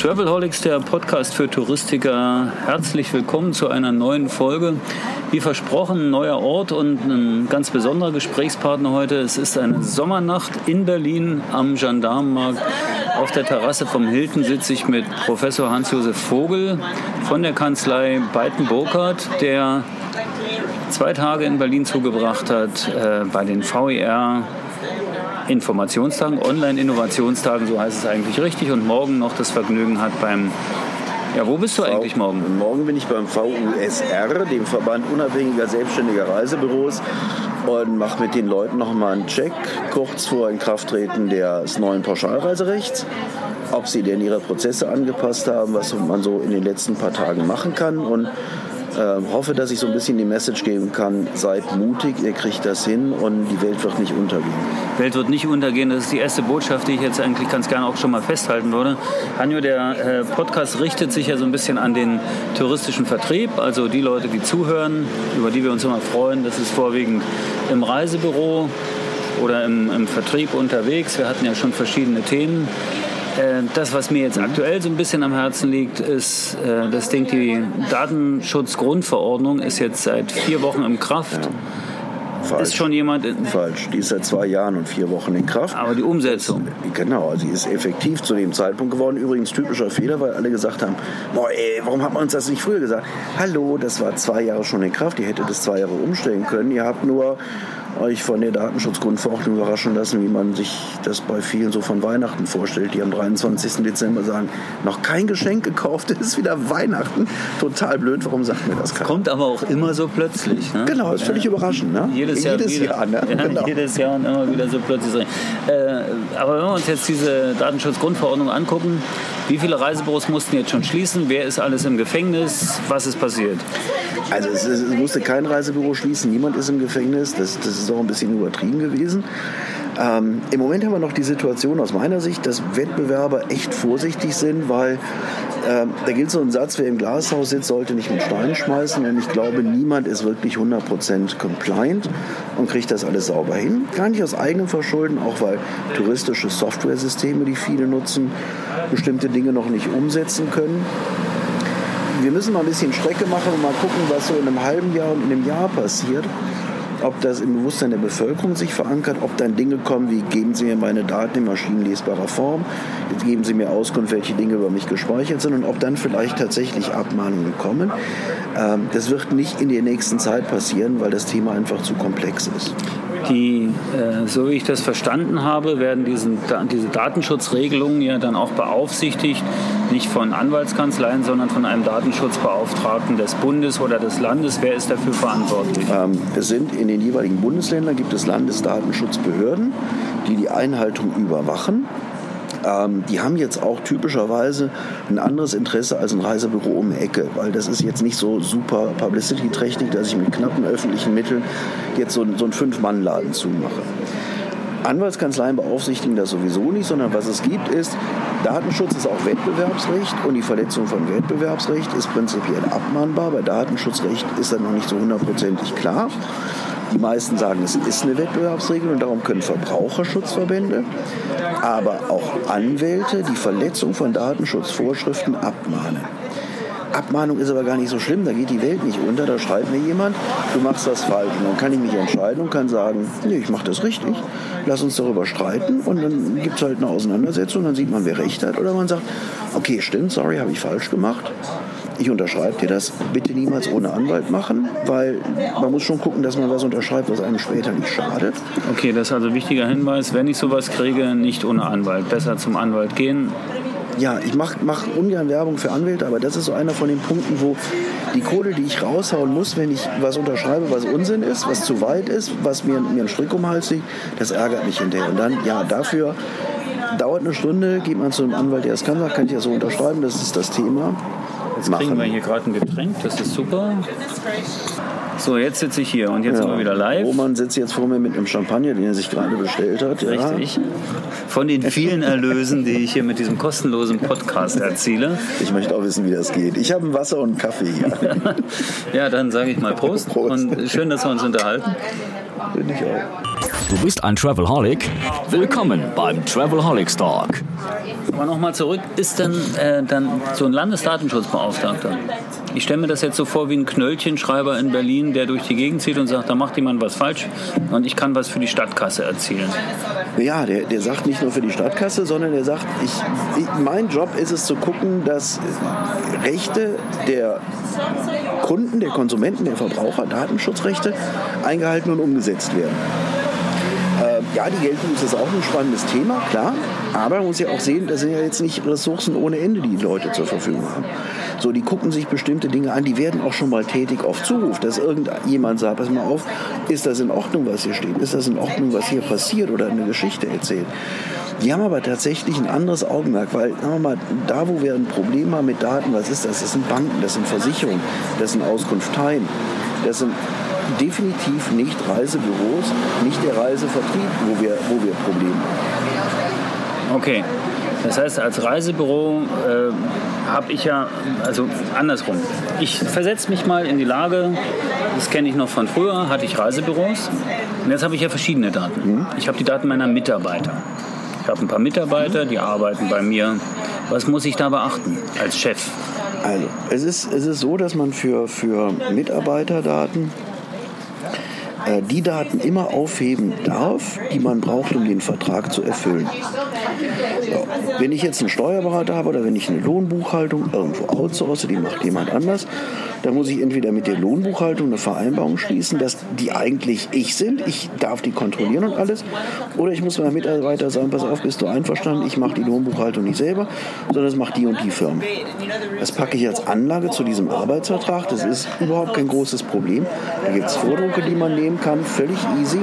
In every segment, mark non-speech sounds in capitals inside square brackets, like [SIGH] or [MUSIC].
Travelholics, der Podcast für Touristiker. Herzlich willkommen zu einer neuen Folge. Wie versprochen, ein neuer Ort und ein ganz besonderer Gesprächspartner heute. Es ist eine Sommernacht in Berlin am Gendarmenmarkt. Auf der Terrasse vom Hilton sitze ich mit Professor Hans-Josef Vogel von der Kanzlei Beiten-Burkhardt, der zwei Tage in Berlin zugebracht hat äh, bei den VER Informationstagen, Online-Innovationstagen, so heißt es eigentlich richtig, und morgen noch das Vergnügen hat beim ja, wo bist du eigentlich morgen? Morgen bin ich beim VUSR, dem Verband unabhängiger selbstständiger Reisebüros und mache mit den Leuten nochmal einen Check kurz vor Inkrafttreten des neuen Pauschalreiserechts, ob sie denn ihre Prozesse angepasst haben, was man so in den letzten paar Tagen machen kann und äh, hoffe, dass ich so ein bisschen die Message geben kann, seid mutig, ihr kriegt das hin und die Welt wird nicht untergehen. Welt wird nicht untergehen, das ist die erste Botschaft, die ich jetzt eigentlich ganz gerne auch schon mal festhalten würde. Hanjo, der äh, Podcast richtet sich ja so ein bisschen an den touristischen Vertrieb, also die Leute, die zuhören, über die wir uns immer freuen. Das ist vorwiegend im Reisebüro oder im, im Vertrieb unterwegs. Wir hatten ja schon verschiedene Themen. Äh, das, was mir jetzt aktuell so ein bisschen am Herzen liegt, ist äh, das Ding, die Datenschutzgrundverordnung ist jetzt seit vier Wochen in Kraft. Ja. Falsch. Ist schon jemand. Falsch. Die ist seit zwei Jahren und vier Wochen in Kraft. Aber die Umsetzung. Genau, sie ist effektiv zu dem Zeitpunkt geworden. Übrigens typischer Fehler, weil alle gesagt haben: Boah, ey, warum hat man uns das nicht früher gesagt? Hallo, das war zwei Jahre schon in Kraft. Ihr hättet das zwei Jahre umstellen können. Ihr habt nur euch von der Datenschutzgrundverordnung überraschen lassen, wie man sich das bei vielen so von Weihnachten vorstellt, die am 23. Dezember sagen, noch kein Geschenk gekauft, [LAUGHS] ist wieder Weihnachten. Total blöd, warum sagt mir das keiner? Kommt aber auch immer so plötzlich. Ne? Genau, ist völlig ja. überraschend. Ne? Jedes Jahr, jedes Jahr, ne? ja, genau. jedes Jahr und immer wieder so plötzlich. Äh, aber wenn wir uns jetzt diese Datenschutzgrundverordnung angucken, wie viele Reisebüros mussten jetzt schon schließen? Wer ist alles im Gefängnis? Was ist passiert? Also es, es musste kein Reisebüro schließen, niemand ist im Gefängnis. Das, das ist auch ein bisschen übertrieben gewesen. Ähm, Im Moment haben wir noch die Situation aus meiner Sicht, dass Wettbewerber echt vorsichtig sind, weil äh, da gilt so ein Satz, wer im Glashaus sitzt, sollte nicht mit Steinen schmeißen. Und ich glaube, niemand ist wirklich 100% compliant und kriegt das alles sauber hin. Gar nicht aus eigenem Verschulden, auch weil touristische Software-Systeme, die viele nutzen, bestimmte Dinge noch nicht umsetzen können wir müssen mal ein bisschen Strecke machen und mal gucken, was so in einem halben Jahr und in einem Jahr passiert ob das im Bewusstsein der Bevölkerung sich verankert, ob dann Dinge kommen wie geben Sie mir meine Daten in maschinenlesbarer Form, jetzt geben Sie mir Auskunft, welche Dinge über mich gespeichert sind und ob dann vielleicht tatsächlich Abmahnungen kommen. Ähm, das wird nicht in der nächsten Zeit passieren, weil das Thema einfach zu komplex ist. Die, äh, so wie ich das verstanden habe, werden diesen, diese Datenschutzregelungen ja dann auch beaufsichtigt, nicht von Anwaltskanzleien, sondern von einem Datenschutzbeauftragten des Bundes oder des Landes. Wer ist dafür verantwortlich? Ähm, es sind in den jeweiligen Bundesländern gibt es Landesdatenschutzbehörden, die die Einhaltung überwachen. Ähm, die haben jetzt auch typischerweise ein anderes Interesse als ein Reisebüro um die Ecke, weil das ist jetzt nicht so super publicity-trächtig, dass ich mit knappen öffentlichen Mitteln jetzt so, so einen Fünf-Mann-Laden zumache. Anwaltskanzleien beaufsichtigen das sowieso nicht, sondern was es gibt ist, Datenschutz ist auch Wettbewerbsrecht und die Verletzung von Wettbewerbsrecht ist prinzipiell abmahnbar. Bei Datenschutzrecht ist das noch nicht so hundertprozentig klar. Die meisten sagen, es ist eine Wettbewerbsregel und darum können Verbraucherschutzverbände, aber auch Anwälte die Verletzung von Datenschutzvorschriften abmahnen. Abmahnung ist aber gar nicht so schlimm, da geht die Welt nicht unter, da schreibt mir jemand, du machst das falsch. Und dann kann ich mich entscheiden und kann sagen, nee, ich mache das richtig, lass uns darüber streiten und dann gibt es halt eine Auseinandersetzung, dann sieht man, wer recht hat. Oder man sagt, okay, stimmt, sorry, habe ich falsch gemacht ich unterschreibe dir das, bitte niemals ohne Anwalt machen, weil man muss schon gucken, dass man was unterschreibt, was einem später nicht schadet. Okay, das ist also ein wichtiger Hinweis, wenn ich sowas kriege, nicht ohne Anwalt. Besser zum Anwalt gehen. Ja, ich mache mach ungern Werbung für Anwälte, aber das ist so einer von den Punkten, wo die Kohle, die ich raushauen muss, wenn ich was unterschreibe, was Unsinn ist, was zu weit ist, was mir, mir einen Strick um den Hals liegt, das ärgert mich hinterher. Und dann, ja, dafür dauert eine Stunde, geht man zu einem Anwalt, der es kann, sagt, kann ich ja so unterschreiben, das ist das Thema. Jetzt machen. kriegen wir hier gerade ein Getränk, das ist super. So, jetzt sitze ich hier und jetzt sind wir wieder live. Roman sitzt jetzt vor mir mit einem Champagner, den er sich gerade bestellt hat. Ja. Richtig. Von den vielen Erlösen, die ich hier mit diesem kostenlosen Podcast erziele. Ich möchte auch wissen, wie das geht. Ich habe ein Wasser und einen Kaffee hier. [LAUGHS] Ja, dann sage ich mal Prost. [LAUGHS] Prost. Und schön, dass wir uns unterhalten. Finde ich auch. Du bist ein Travelholic? Willkommen beim Travelholics Talk. Aber nochmal zurück, ist denn äh, dann so ein Landesdatenschutzbeauftragter? Ich stelle mir das jetzt so vor wie ein Knöllchenschreiber in Berlin, der durch die Gegend zieht und sagt, da macht jemand was falsch und ich kann was für die Stadtkasse erzielen. Ja, der, der sagt nicht nur für die Stadtkasse, sondern der sagt, ich, ich, mein Job ist es zu gucken, dass Rechte der Kunden, der Konsumenten, der Verbraucher, Datenschutzrechte eingehalten und umgesetzt werden. Ja, die Geltung ist auch ein spannendes Thema, klar. Aber man muss ja auch sehen, das sind ja jetzt nicht Ressourcen ohne Ende, die die Leute zur Verfügung haben. So, die gucken sich bestimmte Dinge an, die werden auch schon mal tätig auf Zuruf, dass irgendjemand sagt, pass mal auf, ist das in Ordnung, was hier steht? Ist das in Ordnung, was hier passiert oder eine Geschichte erzählt? Die haben aber tatsächlich ein anderes Augenmerk, weil sagen wir mal, da wo wir ein Problem haben mit Daten, was ist das? Das sind Banken, das sind Versicherungen, das sind Auskunfteien, das sind definitiv nicht Reisebüros, nicht der Reisevertrieb, wo wir, wo wir Probleme haben. Okay. Das heißt, als Reisebüro äh, habe ich ja, also andersrum. Ich versetze mich mal in die Lage, das kenne ich noch von früher, hatte ich Reisebüros. Und jetzt habe ich ja verschiedene Daten. Ich habe die Daten meiner Mitarbeiter. Ich habe ein paar Mitarbeiter, die arbeiten bei mir. Was muss ich da beachten als Chef? Also, es ist, es ist so, dass man für, für Mitarbeiterdaten äh, die Daten immer aufheben darf, die man braucht, um den Vertrag zu erfüllen. So, wenn ich jetzt einen Steuerberater habe oder wenn ich eine Lohnbuchhaltung irgendwo outsource, die macht jemand anders, dann muss ich entweder mit der Lohnbuchhaltung eine Vereinbarung schließen, dass die eigentlich ich sind, ich darf die kontrollieren und alles, oder ich muss meinem Mitarbeiter sagen, pass auf, bist du einverstanden, ich mache die Lohnbuchhaltung nicht selber, sondern das macht die und die Firma. Das packe ich als Anlage zu diesem Arbeitsvertrag, das ist überhaupt kein großes Problem. Da gibt es Vordrucke, die man nehmen kann, völlig easy.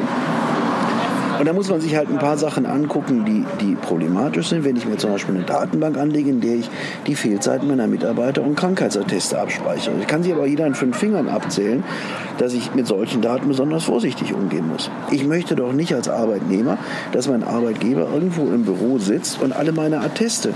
Und da muss man sich halt ein paar Sachen angucken, die, die problematisch sind. Wenn ich mir zum Beispiel eine Datenbank anlege, in der ich die Fehlzeiten meiner Mitarbeiter und Krankheitsatteste abspeichere. Ich kann sie aber jeder an fünf Fingern abzählen, dass ich mit solchen Daten besonders vorsichtig umgehen muss. Ich möchte doch nicht als Arbeitnehmer, dass mein Arbeitgeber irgendwo im Büro sitzt und alle meine Atteste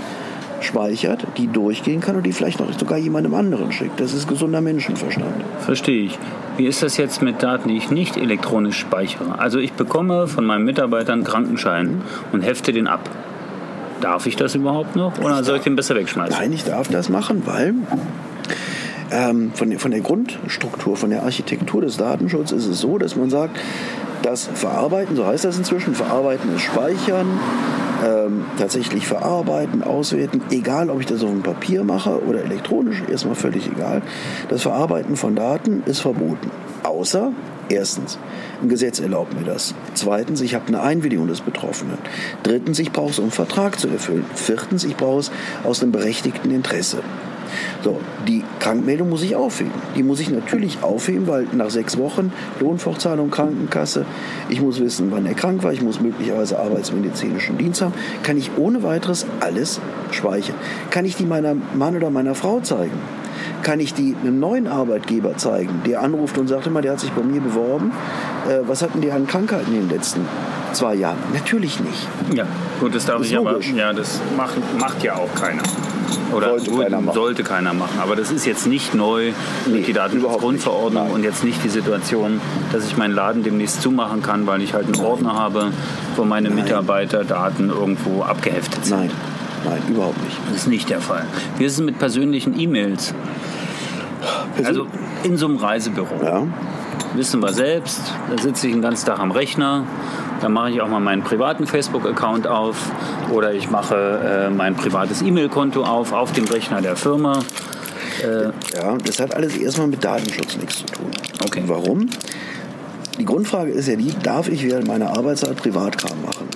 speichert, die durchgehen kann und die vielleicht noch sogar jemandem anderen schickt. Das ist gesunder Menschenverstand. Verstehe ich. Wie ist das jetzt mit Daten, die ich nicht elektronisch speichere? Also ich bekomme von meinen Mitarbeitern Krankenschein und hefte den ab. Darf ich das überhaupt noch oder soll ich den besser wegschmeißen? Nein, ich darf das machen, weil ähm, von, der- von der Grundstruktur, von der Architektur des Datenschutzes ist es so, dass man sagt, das Verarbeiten, so heißt das inzwischen, Verarbeiten ist Speichern, ähm, tatsächlich verarbeiten, auswerten, egal ob ich das auf dem Papier mache oder elektronisch, erstmal völlig egal. Das Verarbeiten von Daten ist verboten. Außer, erstens, ein Gesetz erlaubt mir das. Zweitens, ich habe eine Einwilligung des Betroffenen. Drittens, ich brauche es, um einen Vertrag zu erfüllen. Viertens, ich brauche es aus einem berechtigten Interesse. So, die Krankmeldung muss ich aufheben. Die muss ich natürlich aufheben, weil nach sechs Wochen Lohnfortzahlung, Krankenkasse, ich muss wissen, wann er krank war, ich muss möglicherweise arbeitsmedizinischen Dienst haben, kann ich ohne weiteres alles speichern. Kann ich die meiner Mann oder meiner Frau zeigen? Kann ich die einem neuen Arbeitgeber zeigen, der anruft und sagt immer, der hat sich bei mir beworben, äh, was hatten die an Krankheiten in den letzten zwei Jahren? Natürlich nicht. Ja, gut, das darf Ist ich aber. logisch. Ja, das macht, macht ja auch keiner. Oder Sollte keiner machen. sollte keiner machen. Aber das ist jetzt nicht neu Nee, durch die Datenschutzgrundverordnung und jetzt nicht die Situation, dass ich meinen Laden demnächst zumachen kann, weil ich halt einen Ordner habe, wo meine Mitarbeiterdaten irgendwo abgeheftet sind. Nein, nein, überhaupt nicht. Das ist nicht der Fall. Wie ist es mit persönlichen E-Mails? Also in so einem Reisebüro. ja. Wissen wir selbst, da sitze ich den ganzen Tag am Rechner, da mache ich auch mal meinen privaten Facebook-Account auf oder ich mache äh, mein privates E-Mail-Konto auf, auf dem Rechner der Firma. Ja, das hat alles erstmal mit Datenschutz nichts zu tun. Okay. Warum? Die Grundfrage ist ja die, darf ich während meiner Arbeitszeit Privatkram machen?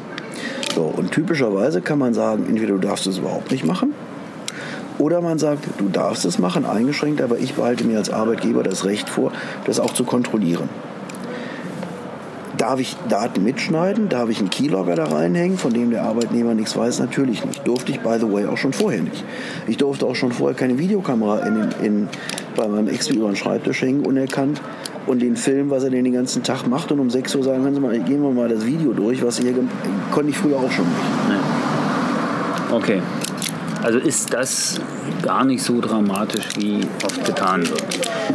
So, und typischerweise kann man sagen, entweder du darfst es überhaupt nicht machen oder man sagt, du darfst es machen, eingeschränkt, aber ich behalte mir als Arbeitgeber das Recht vor, das auch zu kontrollieren. Darf ich Daten mitschneiden? Darf ich einen Keylogger da reinhängen, von dem der Arbeitnehmer nichts weiß? Natürlich nicht. Durfte ich, by the way, auch schon vorher nicht. Ich durfte auch schon vorher keine Videokamera in, in, bei meinem Ex über den Schreibtisch hängen, unerkannt und den Film, was er den, ganzen Tag macht und um 6 Uhr sagen, hören Sie mal, gehen wir mal das Video durch, was hier konnte ich früher auch schon nicht. Okay. Also ist das gar nicht so dramatisch, wie oft getan wird.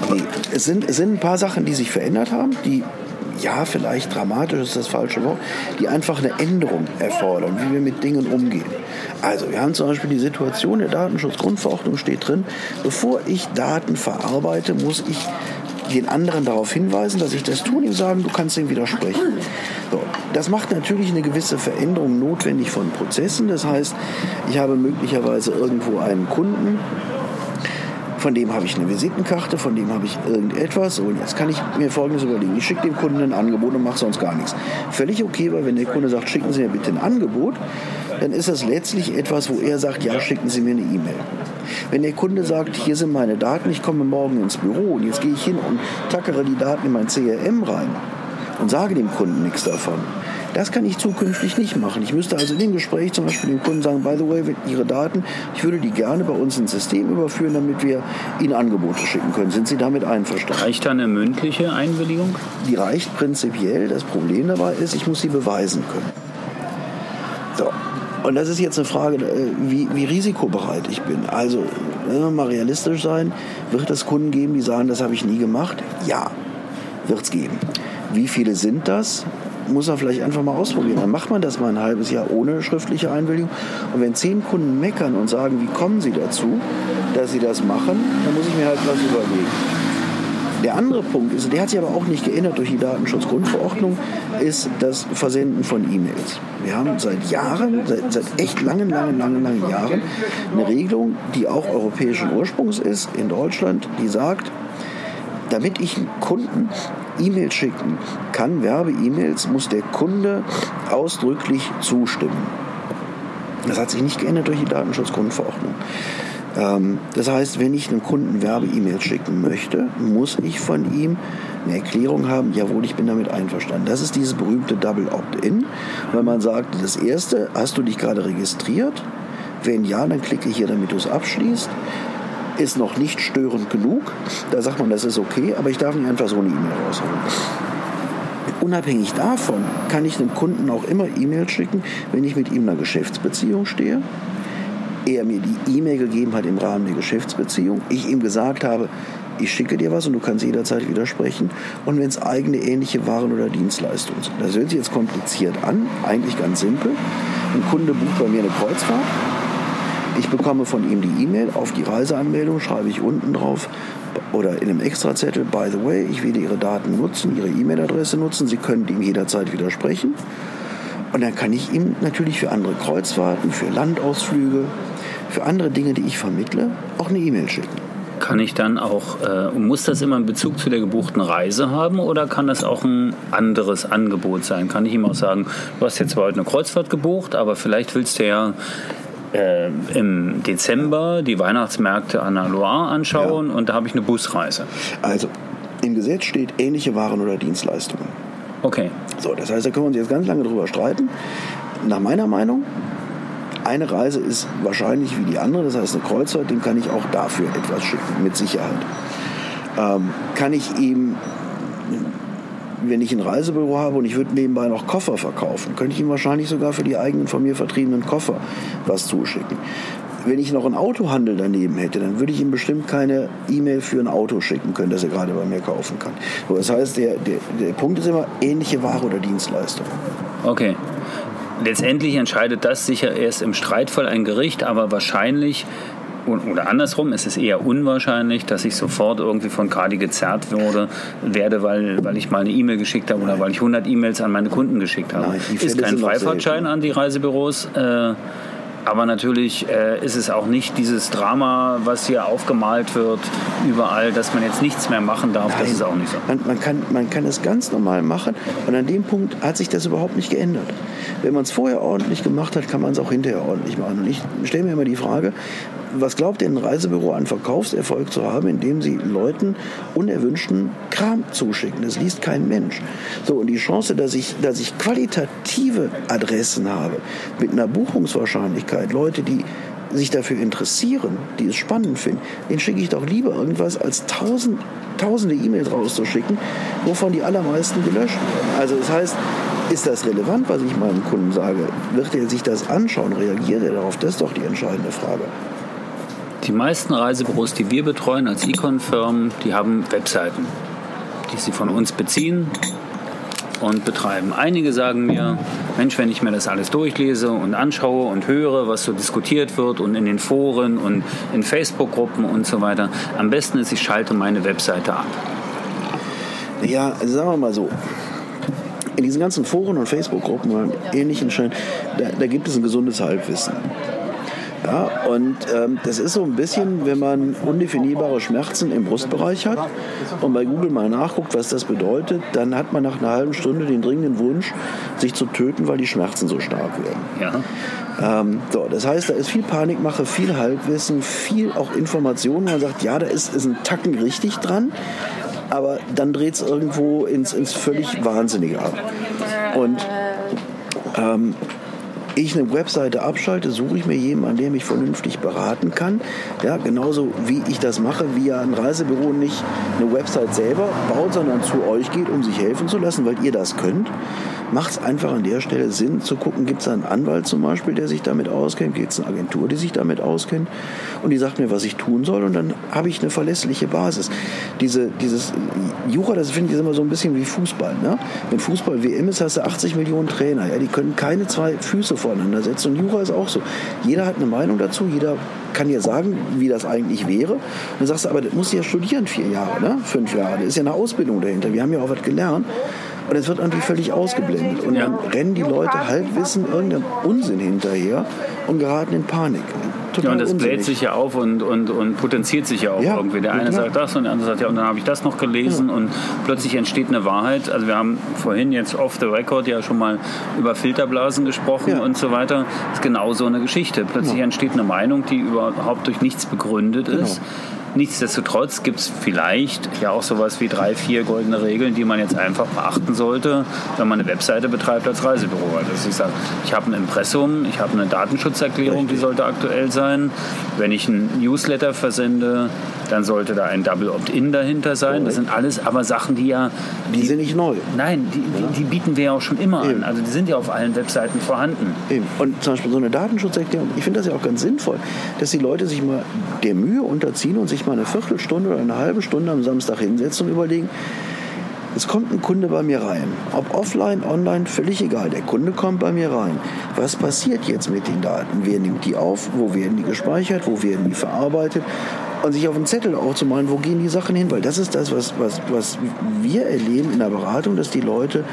Nee, es sind, es sind ein paar Sachen, die sich verändert haben, die ja, vielleicht dramatisch ist das falsche Wort, die einfach eine Änderung erfordern, wie wir mit Dingen umgehen. Also wir haben zum Beispiel die Situation der Datenschutzgrundverordnung steht drin, bevor ich Daten verarbeite, muss ich den anderen darauf hinweisen, dass ich das tue und ihm sagen, du kannst dem widersprechen. So, das macht natürlich eine gewisse Veränderung notwendig von Prozessen. Das heißt, ich habe möglicherweise irgendwo einen Kunden, von dem habe ich eine Visitenkarte, von dem habe ich irgendetwas. Und jetzt kann ich mir Folgendes überlegen. Ich schicke dem Kunden ein Angebot und mache sonst gar nichts. Völlig okay, weil wenn der Kunde sagt, schicken Sie mir bitte ein Angebot, dann ist das letztlich etwas, wo er sagt, ja, schicken Sie mir eine E-Mail. Wenn der Kunde sagt, hier sind meine Daten, ich komme morgen ins Büro und jetzt gehe ich hin und tackere die Daten in mein CRM rein und sage dem Kunden nichts davon, das kann ich zukünftig nicht machen. Ich müsste also in dem Gespräch zum Beispiel dem Kunden sagen, by the way, Ihre Daten, ich würde die gerne bei uns ins System überführen, damit wir Ihnen Angebote schicken können. Sind Sie damit einverstanden? Reicht da eine mündliche Einwilligung? Die reicht prinzipiell. Das Problem dabei ist, ich muss sie beweisen können. So. Und das ist jetzt eine Frage, äh, wie, wie risikobereit ich bin. Also, wenn wir mal realistisch sein, wird es Kunden geben, die sagen, das habe ich nie gemacht? Ja, wird es geben. Wie viele sind das? muss er vielleicht einfach mal ausprobieren. Dann macht man das mal ein halbes Jahr ohne schriftliche Einwilligung. Und wenn zehn Kunden meckern und sagen, wie kommen sie dazu, dass sie das machen, dann muss ich mir halt was überlegen. Der andere Punkt ist, der hat sich aber auch nicht geändert durch die Datenschutzgrundverordnung, ist das Versenden von E-Mails. Wir haben seit Jahren, seit, seit, echt langen, langen, langen, langen Jahren eine Regelung, die auch europäischen Ursprungs ist in Deutschland, die sagt, damit ich Kunden E-Mails schicken kann, Werbe-E-Mails, muss der Kunde ausdrücklich zustimmen. Das hat sich nicht geändert durch die Datenschutzgrundverordnung. Ähm, das heißt, wenn ich einem Kunden Werbe-E-Mails schicken möchte, muss ich von ihm eine Erklärung haben, jawohl, ich bin damit einverstanden. Das ist dieses berühmte Double Opt-in, wenn man sagt, das erste, hast du dich gerade registriert? Wenn ja, dann klicke hier, damit du es abschließt ist noch nicht störend genug. Da sagt man, das ist okay, aber ich darf nicht einfach so eine E-Mail rausholen. Unabhängig davon kann ich einem Kunden auch immer E-Mails schicken, wenn ich mit ihm in einer Geschäftsbeziehung stehe. Er mir die E-Mail gegeben hat im Rahmen der Geschäftsbeziehung. Ich ihm gesagt habe, ich schicke dir was und du kannst jederzeit widersprechen. Und wenn es eigene ähnliche Waren oder Dienstleistungen sind. Das hört sich jetzt kompliziert an, eigentlich ganz simpel. Ein Kunde bucht bei mir eine Kreuzfahrt ich bekomme von ihm die E-Mail, auf die Reiseanmeldung schreibe ich unten drauf oder in einem Extrazettel, by the way, ich werde Ihre Daten nutzen, Ihre E-Mail-Adresse nutzen, Sie können ihm jederzeit widersprechen. Und dann kann ich ihm natürlich für andere Kreuzfahrten, für Landausflüge, für andere Dinge, die ich vermittle, auch eine E-Mail schicken. Kann ich dann auch, äh, muss das immer einen Bezug zu der gebuchten Reise haben oder kann das auch ein anderes Angebot sein? Kann ich ihm auch sagen, du hast jetzt zwar heute eine Kreuzfahrt gebucht, aber vielleicht willst du ja äh, im Dezember die Weihnachtsmärkte an der Loire anschauen ja. und da habe ich eine Busreise. Also im Gesetz steht ähnliche Waren oder Dienstleistungen. Okay. So, das heißt, da können wir uns jetzt ganz lange drüber streiten. Nach meiner Meinung, eine Reise ist wahrscheinlich wie die andere, das heißt eine Kreuzfahrt, dem kann ich auch dafür etwas schicken, mit Sicherheit. Ähm, kann ich ihm wenn ich ein Reisebüro habe und ich würde nebenbei noch Koffer verkaufen, könnte ich ihm wahrscheinlich sogar für die eigenen von mir vertriebenen Koffer was zuschicken. Wenn ich noch einen Autohandel daneben hätte, dann würde ich ihm bestimmt keine E-Mail für ein Auto schicken können, das er gerade bei mir kaufen kann. Das heißt, der, der, der Punkt ist immer ähnliche Ware oder Dienstleistung. Okay. Letztendlich entscheidet das sicher erst im Streitfall ein Gericht, aber wahrscheinlich oder andersrum, es ist eher unwahrscheinlich, dass ich sofort irgendwie von Kadi gezerrt wurde, werde, weil, weil ich mal eine E-Mail geschickt habe oder weil ich 100 E-Mails an meine Kunden geschickt habe. Nein, ist kein Freifahrtschein an die Reisebüros. Äh, aber natürlich äh, ist es auch nicht dieses Drama, was hier aufgemalt wird, überall, dass man jetzt nichts mehr machen darf. Nein, das ist auch nicht so. Man, man, kann, man kann es ganz normal machen und an dem Punkt hat sich das überhaupt nicht geändert. Wenn man es vorher ordentlich gemacht hat, kann man es auch hinterher ordentlich machen. Und ich stelle mir immer die Frage, was glaubt denn ein Reisebüro an Verkaufserfolg zu haben, indem sie Leuten unerwünschten Kram zuschicken? Das liest kein Mensch. So, und die Chance, dass ich, dass ich qualitative Adressen habe, mit einer Buchungswahrscheinlichkeit, Leute, die sich dafür interessieren, die es spannend finden, den schicke ich doch lieber irgendwas, als tausend, tausende E-Mails rauszuschicken, wovon die allermeisten gelöscht werden. Also das heißt, ist das relevant, was ich meinem Kunden sage? Wird er sich das anschauen? Reagiert er darauf? Das ist doch die entscheidende Frage. Die meisten Reisebüros, die wir betreuen als Econ-Firmen, die haben Webseiten, die sie von uns beziehen und betreiben. Einige sagen mir, Mensch, wenn ich mir das alles durchlese und anschaue und höre, was so diskutiert wird und in den Foren und in Facebook-Gruppen und so weiter, am besten ist, ich schalte meine Webseite ab. Ja, sagen wir mal so, in diesen ganzen Foren und Facebook-Gruppen und ähnlichen Scheinen, da, da, gibt es ein gesundes Halbwissen. Ja, und ähm, das ist so ein bisschen, wenn man undefinierbare Schmerzen im Brustbereich hat und bei Google mal nachguckt, was das bedeutet, dann hat man nach einer halben Stunde den dringenden Wunsch, sich zu töten, weil die Schmerzen so stark werden. Ja. Ähm, so, das heißt, da ist viel Panikmache, viel Halbwissen, viel auch Informationen. Man sagt, ja, da ist, ist ein Tacken richtig dran aber dann dreht es irgendwo ins, ins völlig Wahnsinnige ab. Und ähm, ich eine Webseite abschalte, suche ich mir jemanden, an dem ich vernünftig beraten kann. Ja, genauso wie ich das mache, wie ja ein Reisebüro nicht eine Website selber baut, sondern zu euch geht, um sich helfen zu lassen, weil ihr das könnt macht es einfach an der Stelle Sinn zu gucken, gibt es einen Anwalt zum Beispiel, der sich damit auskennt, gibt es eine Agentur, die sich damit auskennt und die sagt mir, was ich tun soll und dann habe ich eine verlässliche Basis. Diese, dieses Jura, das finde ich immer so ein bisschen wie Fußball. Ne? Wenn Fußball WM ist, hast du 80 Millionen Trainer, ja, die können keine zwei Füße voneinander setzen und Jura ist auch so. Jeder hat eine Meinung dazu, jeder kann dir sagen, wie das eigentlich wäre. Und dann sagst du, aber das muss ja studieren, vier Jahre, ne? fünf Jahre. Da ist ja eine Ausbildung dahinter. Wir haben ja auch was gelernt. Und es wird irgendwie völlig ausgeblendet. Und dann rennen die Leute halbwissen irgendeinem Unsinn hinterher und geraten in Panik. Total ja, und das unsinnig. bläht sich ja auf und, und, und potenziert sich ja auch ja, irgendwie. Der eine sagt das und der andere sagt ja, und dann habe ich das noch gelesen ja. und plötzlich entsteht eine Wahrheit. Also wir haben vorhin jetzt off the record ja schon mal über Filterblasen gesprochen ja. und so weiter. Das ist genau so eine Geschichte. Plötzlich entsteht eine Meinung, die überhaupt durch nichts begründet genau. ist Nichtsdestotrotz gibt es vielleicht ja auch sowas wie drei, vier goldene Regeln, die man jetzt einfach beachten sollte, wenn man eine Webseite betreibt als Reisebüro. Also ich sage, ich habe ein Impressum, ich habe eine Datenschutzerklärung, die sollte aktuell sein. Wenn ich einen Newsletter versende, dann sollte da ein Double Opt-in dahinter sein. Das sind alles aber Sachen, die ja... Die, die sind nicht neu. Nein, die, die, die, bieten wir ja auch schon immer Eben. an. Also die sind ja auf allen Webseiten vorhanden. Eben. Und zum Beispiel so eine Datenschutzerklärung, ich finde das ja auch ganz sinnvoll, dass die Leute sich mal der Mühe unterziehen und sich mal eine Viertelstunde oder eine halbe Stunde am Samstag hinsetzen und überlegen, es kommt ein Kunde bei mir rein. Ob offline, online, völlig egal. Der Kunde kommt bei mir rein. Was passiert jetzt mit den Daten? Wer nimmt die auf? Wo werden die gespeichert? Wo werden die verarbeitet? und sich auf einen Zettel aufzumalen, wo gehen die Sachen hin, weil das ist das, was, was, was wir erleben in der Beratung, dass die Leute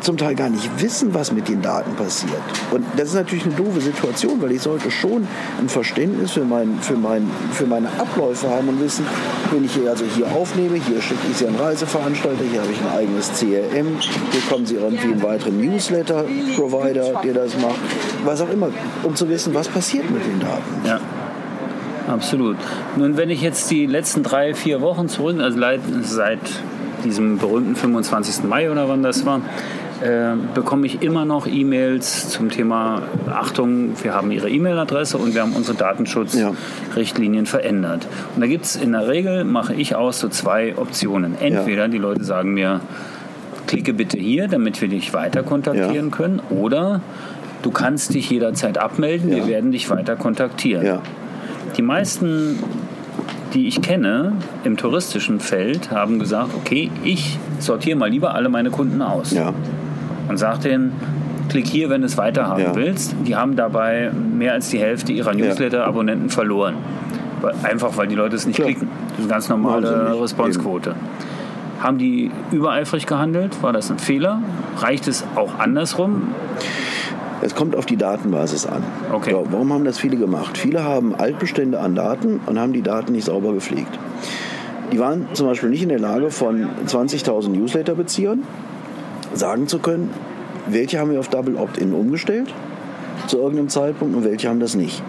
zum Teil gar nicht wissen, was mit den Daten passiert. Und das ist natürlich eine doofe Situation, weil ich sollte schon ein Verständnis für, mein, für, mein, für meine Abläufe haben und wissen, wenn ich hier also hier aufnehme, hier schicke ich Sie an Reiseveranstalter, hier habe ich ein eigenes CRM, hier kommen Sie irgendwie einen weiteren Newsletter-Provider, der das macht, was auch immer, um zu wissen, was passiert mit den Daten. Ja. Absolut. Nun, wenn ich jetzt die letzten drei, vier Wochen zurück, also seit diesem berühmten 25. Mai oder wann das war, äh, bekomme ich immer noch E-Mails zum Thema Achtung, wir haben Ihre E-Mail-Adresse und wir haben unsere Datenschutzrichtlinien ja. verändert. Und da gibt es in der Regel, mache ich aus, so zwei Optionen. Entweder ja. die Leute sagen mir, klicke bitte hier, damit wir dich weiter kontaktieren ja. können, oder du kannst dich jederzeit abmelden, wir werden dich weiter kontaktieren. Die meisten, die ich kenne im touristischen Feld, haben gesagt, okay, ich sortiere mal lieber alle meine Kunden aus. Ja. Und sage denen, klick hier, wenn du es weiterhaben ja. willst. Die haben dabei mehr als die Hälfte ihrer Newsletter-Abonnenten verloren. Einfach weil die Leute es nicht Klar. klicken. Das ist eine ganz normale Responsequote. Haben die übereifrig gehandelt? War das ein Fehler? Reicht es auch andersrum? Es kommt auf die Datenbasis an. Okay. So, warum haben das viele gemacht? Viele haben Altbestände an Daten und haben die Daten nicht sauber gepflegt. Die waren zum Beispiel nicht in der Lage, von 20.000 Newsletter-Beziehern sagen zu können, welche haben wir auf Double Opt-in umgestellt zu irgendeinem Zeitpunkt und welche haben das nicht.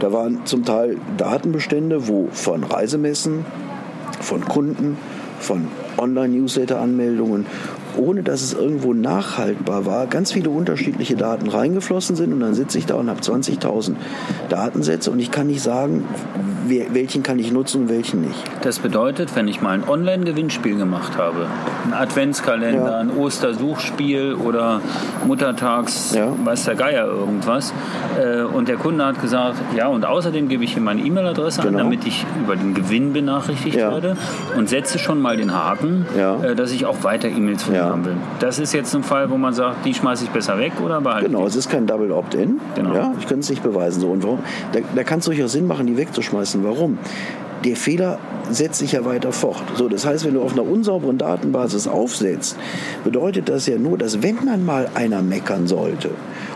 Da waren zum Teil Datenbestände, wo von Reisemessen, von Kunden, von Online-Newsletter-Anmeldungen ohne dass es irgendwo nachhaltbar war, ganz viele unterschiedliche Daten reingeflossen sind und dann sitze ich da und habe 20.000 Datensätze und ich kann nicht sagen, welchen kann ich nutzen und welchen nicht. Das bedeutet, wenn ich mal ein Online-Gewinnspiel gemacht habe, ein Adventskalender, ja. ein Ostersuchspiel oder Muttertags, ja. weiß der Geier irgendwas, äh, und der Kunde hat gesagt, ja, und außerdem gebe ich ihm meine E-Mail-Adresse genau. an, damit ich über den Gewinn benachrichtigt ja. werde und setze schon mal den Haken, äh, dass ich auch weiter E-Mails von ihm haben will. Das ist jetzt ein Fall, wo man sagt, die schmeiße ich besser weg oder behalte Genau, es ist kein Double Opt-in. Genau. Ja, ich könnte es nicht beweisen. So. Und warum? Da, da kann es durchaus Sinn machen, die wegzuschmeißen. Warum? der Fehler setzt sich ja weiter fort. So, das heißt, wenn du auf einer unsauberen Datenbasis aufsetzt, bedeutet das ja nur, dass wenn dann mal einer meckern sollte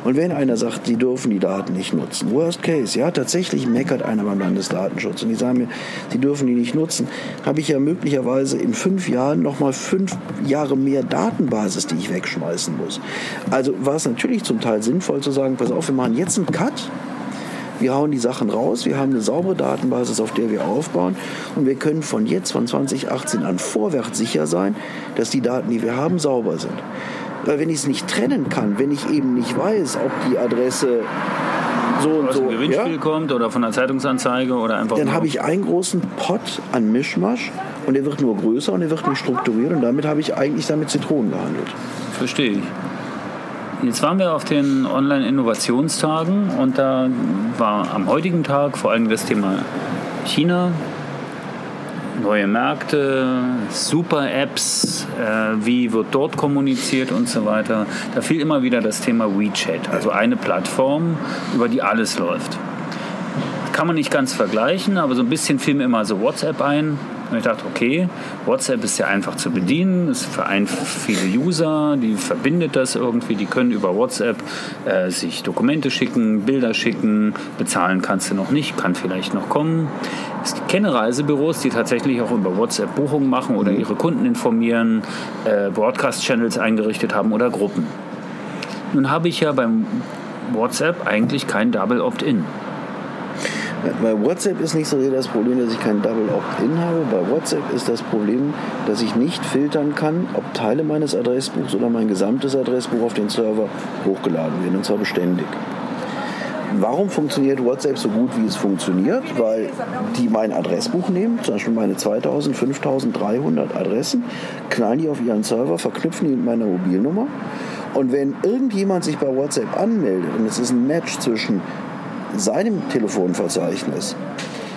und wenn einer sagt, sie dürfen die Daten nicht nutzen, worst case, ja, tatsächlich meckert einer beim Landesdatenschutz und die sagen mir, sie dürfen die nicht nutzen, habe ich ja möglicherweise in fünf Jahren nochmal fünf Jahre mehr Datenbasis, die ich wegschmeißen muss. Also war es natürlich zum Teil sinnvoll zu sagen, pass auf, wir machen jetzt einen Cut wir hauen die Sachen raus, wir haben eine saubere Datenbasis, auf der wir aufbauen und wir können von jetzt, von 2018 an vorwärts sicher sein, dass die Daten, die wir haben, sauber sind. Weil wenn ich es nicht trennen kann, wenn ich eben nicht weiß, ob die Adresse so und aus so dem Gewinnspiel ja, kommt oder von der Zeitungsanzeige oder einfach. Dann habe ich einen großen Pot an Mischmasch und der wird nur größer und der wird nicht strukturiert und damit habe ich eigentlich damit Zitronen gehandelt. Verstehe ich. Jetzt waren wir auf den Online-Innovationstagen und da war am heutigen Tag vor allem das Thema China, neue Märkte, Super-Apps, äh, wie wird dort kommuniziert und so weiter. Da fiel immer wieder das Thema WeChat, also eine Plattform, über die alles läuft. Kann man nicht ganz vergleichen, aber so ein bisschen fiel mir immer so WhatsApp ein. Und ich dachte, okay, WhatsApp ist ja einfach zu bedienen, für ein, viele User, die verbindet das irgendwie, die können über WhatsApp äh, sich Dokumente schicken, Bilder schicken, bezahlen kannst du noch nicht, kann vielleicht noch kommen. Es kenne Reisebüros, die tatsächlich auch über WhatsApp Buchungen machen oder ihre Kunden informieren, äh, Broadcast-Channels eingerichtet haben oder Gruppen. Nun habe ich ja beim WhatsApp eigentlich kein Double Opt-in. Bei WhatsApp ist nicht so sehr das Problem, dass ich kein Double Opt-in habe. Bei WhatsApp ist das Problem, dass ich nicht filtern kann, ob Teile meines Adressbuchs oder mein gesamtes Adressbuch auf den Server hochgeladen werden, und zwar beständig. Warum funktioniert WhatsApp so gut, wie es funktioniert? Weil die mein Adressbuch nehmen, zum Beispiel meine 2000, 5300 Adressen, knallen die auf ihren Server, verknüpfen die mit meiner Mobilnummer. Und wenn irgendjemand sich bei WhatsApp anmeldet und es ist ein Match zwischen seinem Telefonverzeichnis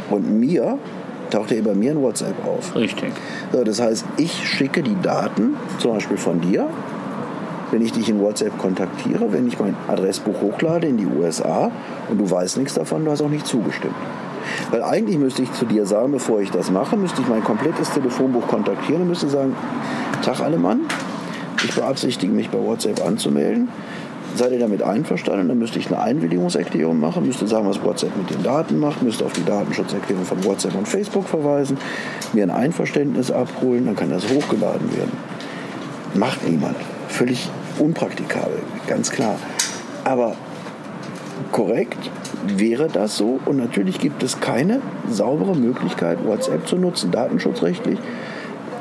und mir, taucht er bei mir in WhatsApp auf. Richtig. So, das heißt, ich schicke die Daten, zum Beispiel von dir, wenn ich dich in WhatsApp kontaktiere, wenn ich mein Adressbuch hochlade in die USA und du weißt nichts davon, du hast auch nicht zugestimmt. Weil eigentlich müsste ich zu dir sagen, bevor ich das mache, müsste ich mein komplettes Telefonbuch kontaktieren und müsste sagen, Tag alle Mann, ich beabsichtige mich bei WhatsApp anzumelden. Seid ihr damit einverstanden? Dann müsste ich eine Einwilligungserklärung machen, müsste sagen, was WhatsApp mit den Daten macht, müsste auf die Datenschutzerklärung von WhatsApp und Facebook verweisen, mir ein Einverständnis abholen, dann kann das hochgeladen werden. Macht niemand. Völlig unpraktikabel, ganz klar. Aber korrekt wäre das so und natürlich gibt es keine saubere Möglichkeit, WhatsApp zu nutzen, datenschutzrechtlich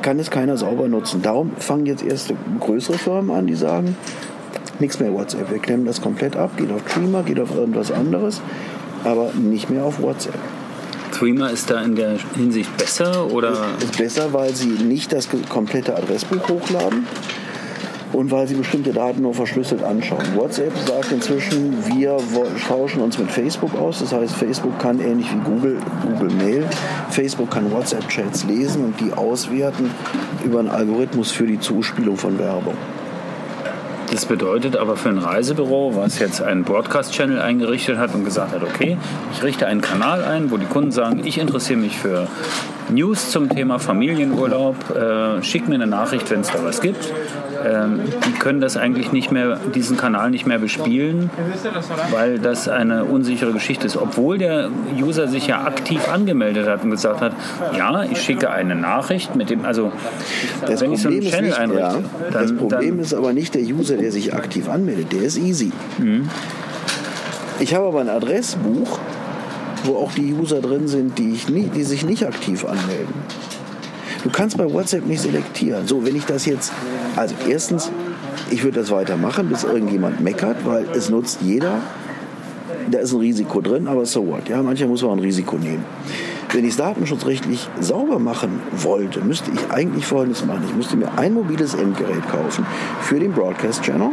kann es keiner sauber nutzen. Darum fangen jetzt erste größere Firmen an, die sagen, nichts mehr WhatsApp. Wir klemmen das komplett ab, geht auf Dreamer, geht auf irgendwas anderes, aber nicht mehr auf WhatsApp. Dreamer ist da in der Hinsicht besser oder? Ist besser, weil sie nicht das komplette Adressbuch hochladen und weil sie bestimmte Daten nur verschlüsselt anschauen. WhatsApp sagt inzwischen, wir tauschen uns mit Facebook aus. Das heißt, Facebook kann ähnlich wie Google, Google Mail, Facebook kann WhatsApp-Chats lesen und die auswerten über einen Algorithmus für die Zuspielung von Werbung. Das bedeutet aber für ein Reisebüro, was jetzt einen Broadcast-Channel eingerichtet hat und gesagt hat, okay, ich richte einen Kanal ein, wo die Kunden sagen, ich interessiere mich für News zum Thema Familienurlaub, äh, schick mir eine Nachricht, wenn es da was gibt ähm, die können das eigentlich nicht mehr, diesen Kanal nicht mehr bespielen, weil das eine unsichere Geschichte ist. Obwohl der User sich ja aktiv angemeldet hat und gesagt hat, ja, ich schicke eine Nachricht mit dem, also das wenn Problem ich so einen Channel nicht, einrichte, ja, dann, Das Problem dann, ist aber nicht der User, der sich aktiv anmeldet, der ist easy. Mhm. Ich habe aber ein Adressbuch wo auch die User drin sind, die, ich nie, die sich nicht aktiv anmelden. Du kannst bei WhatsApp nicht selektieren. So, wenn ich das jetzt, also erstens, ich würde das weitermachen, bis irgendjemand meckert, weil es nutzt jeder. Da ist ein Risiko drin, aber so what. Ja, manchmal muss man ein Risiko nehmen. Wenn ich es datenschutzrechtlich sauber machen wollte, müsste ich eigentlich Folgendes machen. Ich müsste mir ein mobiles Endgerät kaufen für den Broadcast Channel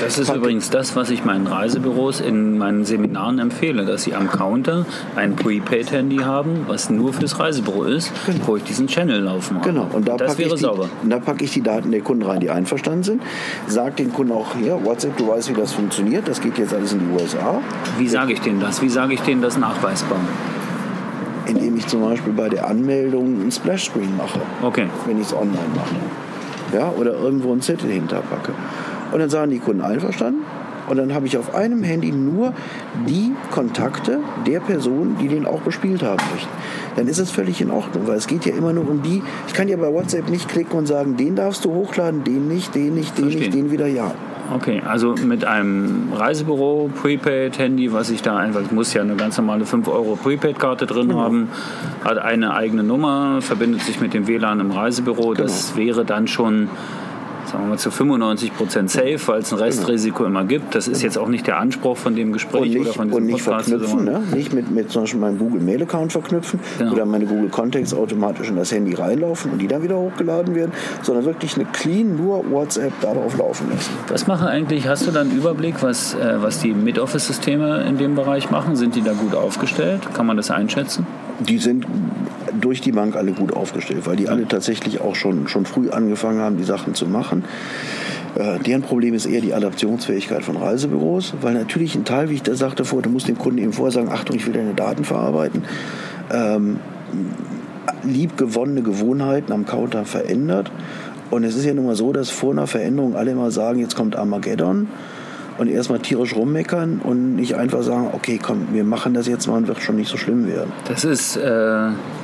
das ist übrigens das, was ich meinen Reisebüros in meinen Seminaren empfehle, dass sie am Counter ein Prepaid-Handy haben, was nur fürs Reisebüro ist, genau. wo ich diesen Channel laufen habe. Genau, und da das wäre die, sauber. Und da packe ich die Daten der Kunden rein, die einverstanden sind. Sag den Kunden auch hier, WhatsApp, du weißt, wie das funktioniert, das geht jetzt alles in die USA. Wie sage ich denen das? Wie sage ich denen das nachweisbar? Indem ich zum Beispiel bei der Anmeldung einen Splash-Screen mache. Okay. Wenn ich es online mache. Ja, oder irgendwo einen Zettel hinterpacke. Und dann sagen die Kunden einverstanden. Und dann habe ich auf einem Handy nur die Kontakte der Personen, die den auch bespielt haben möchten. Dann ist es völlig in Ordnung, weil es geht ja immer nur um die. Ich kann ja bei WhatsApp nicht klicken und sagen, den darfst du hochladen, den nicht, den nicht, den Verstehen. nicht, den wieder ja. Okay, also mit einem Reisebüro Prepaid-Handy, was ich da einfach, ich muss ja eine ganz normale 5 Euro Prepaid-Karte drin genau. haben, hat eine eigene Nummer, verbindet sich mit dem WLAN im Reisebüro. Genau. Das wäre dann schon sagen wir mal, zu 95 Prozent safe, weil es ein Restrisiko immer gibt. Das ist jetzt auch nicht der Anspruch von dem Gespräch nicht, oder von diesem und nicht Podcast. Verknüpfen, ne? Nicht mit, mit zum Beispiel meinem Google Mail Account verknüpfen genau. oder meine Google Contacts automatisch in das Handy reinlaufen und die dann wieder hochgeladen werden, sondern wirklich eine clean nur WhatsApp darauf laufen lassen. Was machen eigentlich, hast du da einen Überblick, was, äh, was die Mid-Office-Systeme in dem Bereich machen? Sind die da gut aufgestellt? Kann man das einschätzen? Die sind durch die Bank alle gut aufgestellt, weil die alle tatsächlich auch schon, schon früh angefangen haben, die Sachen zu machen. Äh, deren Problem ist eher die Adaptionsfähigkeit von Reisebüros, weil natürlich ein Teil, wie ich da sagte vorher, du musst dem Kunden eben vorher sagen, Achtung, ich will deine Daten verarbeiten. Ähm, liebgewonnene Gewohnheiten am Counter verändert. Und es ist ja nun mal so, dass vor einer Veränderung alle immer sagen, jetzt kommt Armageddon und erstmal tierisch rummeckern und nicht einfach sagen, okay, komm, wir machen das jetzt mal und wird schon nicht so schlimm werden. Das ist äh,